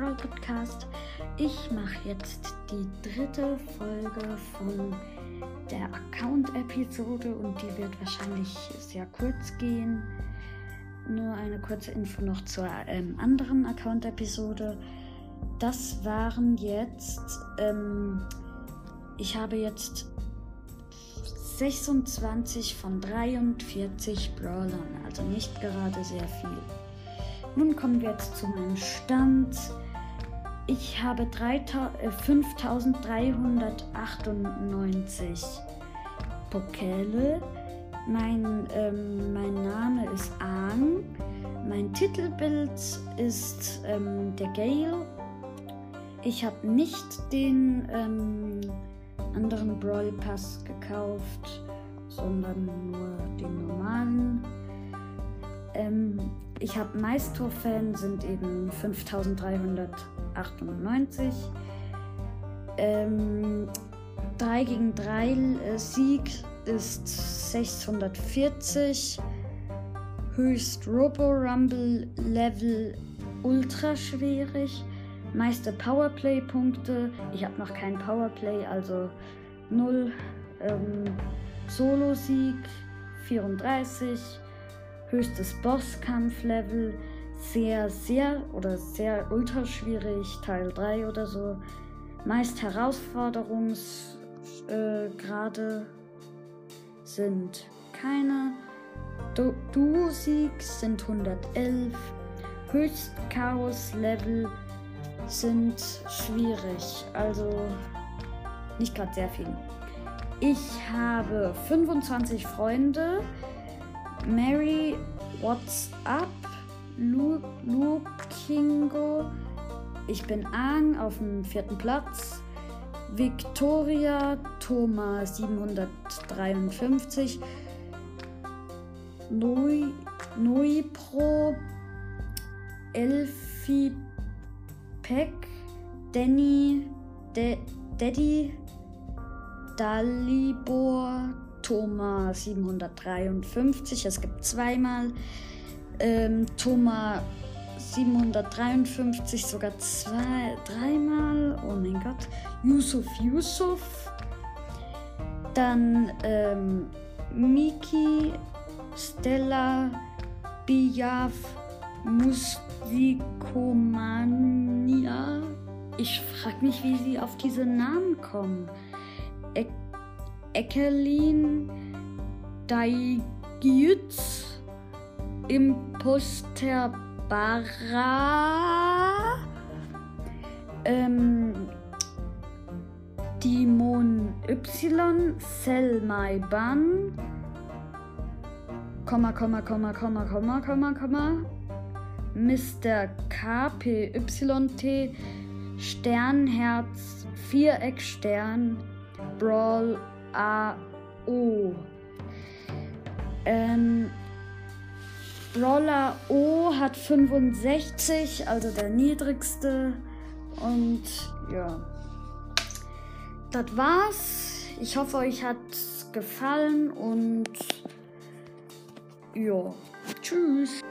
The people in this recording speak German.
Brawl Podcast. Ich mache jetzt die dritte Folge von der Account-Episode und die wird wahrscheinlich sehr kurz gehen. Nur eine kurze Info noch zur ähm, anderen Account-Episode. Das waren jetzt, ähm, ich habe jetzt 26 von 43 Brawlern, also nicht gerade sehr viel. Nun kommen wir jetzt zu meinem Stand. Ich habe 5398 Pokale. Mein, ähm, mein Name ist Aang. Mein Titelbild ist ähm, der Gale. Ich habe nicht den ähm, anderen Brawl Pass gekauft, sondern nur den normalen. Ich habe Maistor-Fan, sind eben 5398. Ähm, 3 gegen 3 äh, Sieg ist 640. Höchst Robo Rumble Level ultra schwierig. Meiste Powerplay-Punkte. Ich habe noch kein Powerplay, also 0. Ähm, Solo-Sieg 34 höchstes Bosskampflevel, sehr, sehr oder sehr ultra schwierig, Teil 3 oder so. Meist Herausforderungsgrade äh, sind keine. Duo-Siegs sind 111. Höchst Chaos-Level sind schwierig, also nicht gerade sehr viel. Ich habe 25 Freunde. Mary, what's up? Lu Lukingo. Ich bin Aang auf dem vierten Platz. Victoria Thomas 753. Nui, Pro. Elfie Peck. Danny. De, Daddy. Dalibor Thomas 753. Es gibt zweimal ähm, Thomas 753, sogar zwei, dreimal. Oh mein Gott. Yusuf Yusuf. Dann ähm, Miki, Stella, Biaf, Musikomania. Ich frage mich, wie sie auf diese Namen kommen. Ekelin Daigyütz Imposterbara ähm, Dimon Y Selmai Ban Komma, Komma, Komma, Komma, Komma, Komma, Komma Mr. KPYT Sternherz Viereck Stern Brawl A-O. Ähm, Brawler O hat 65, also der niedrigste. Und ja, das war's. Ich hoffe, euch hat's gefallen und ja, tschüss.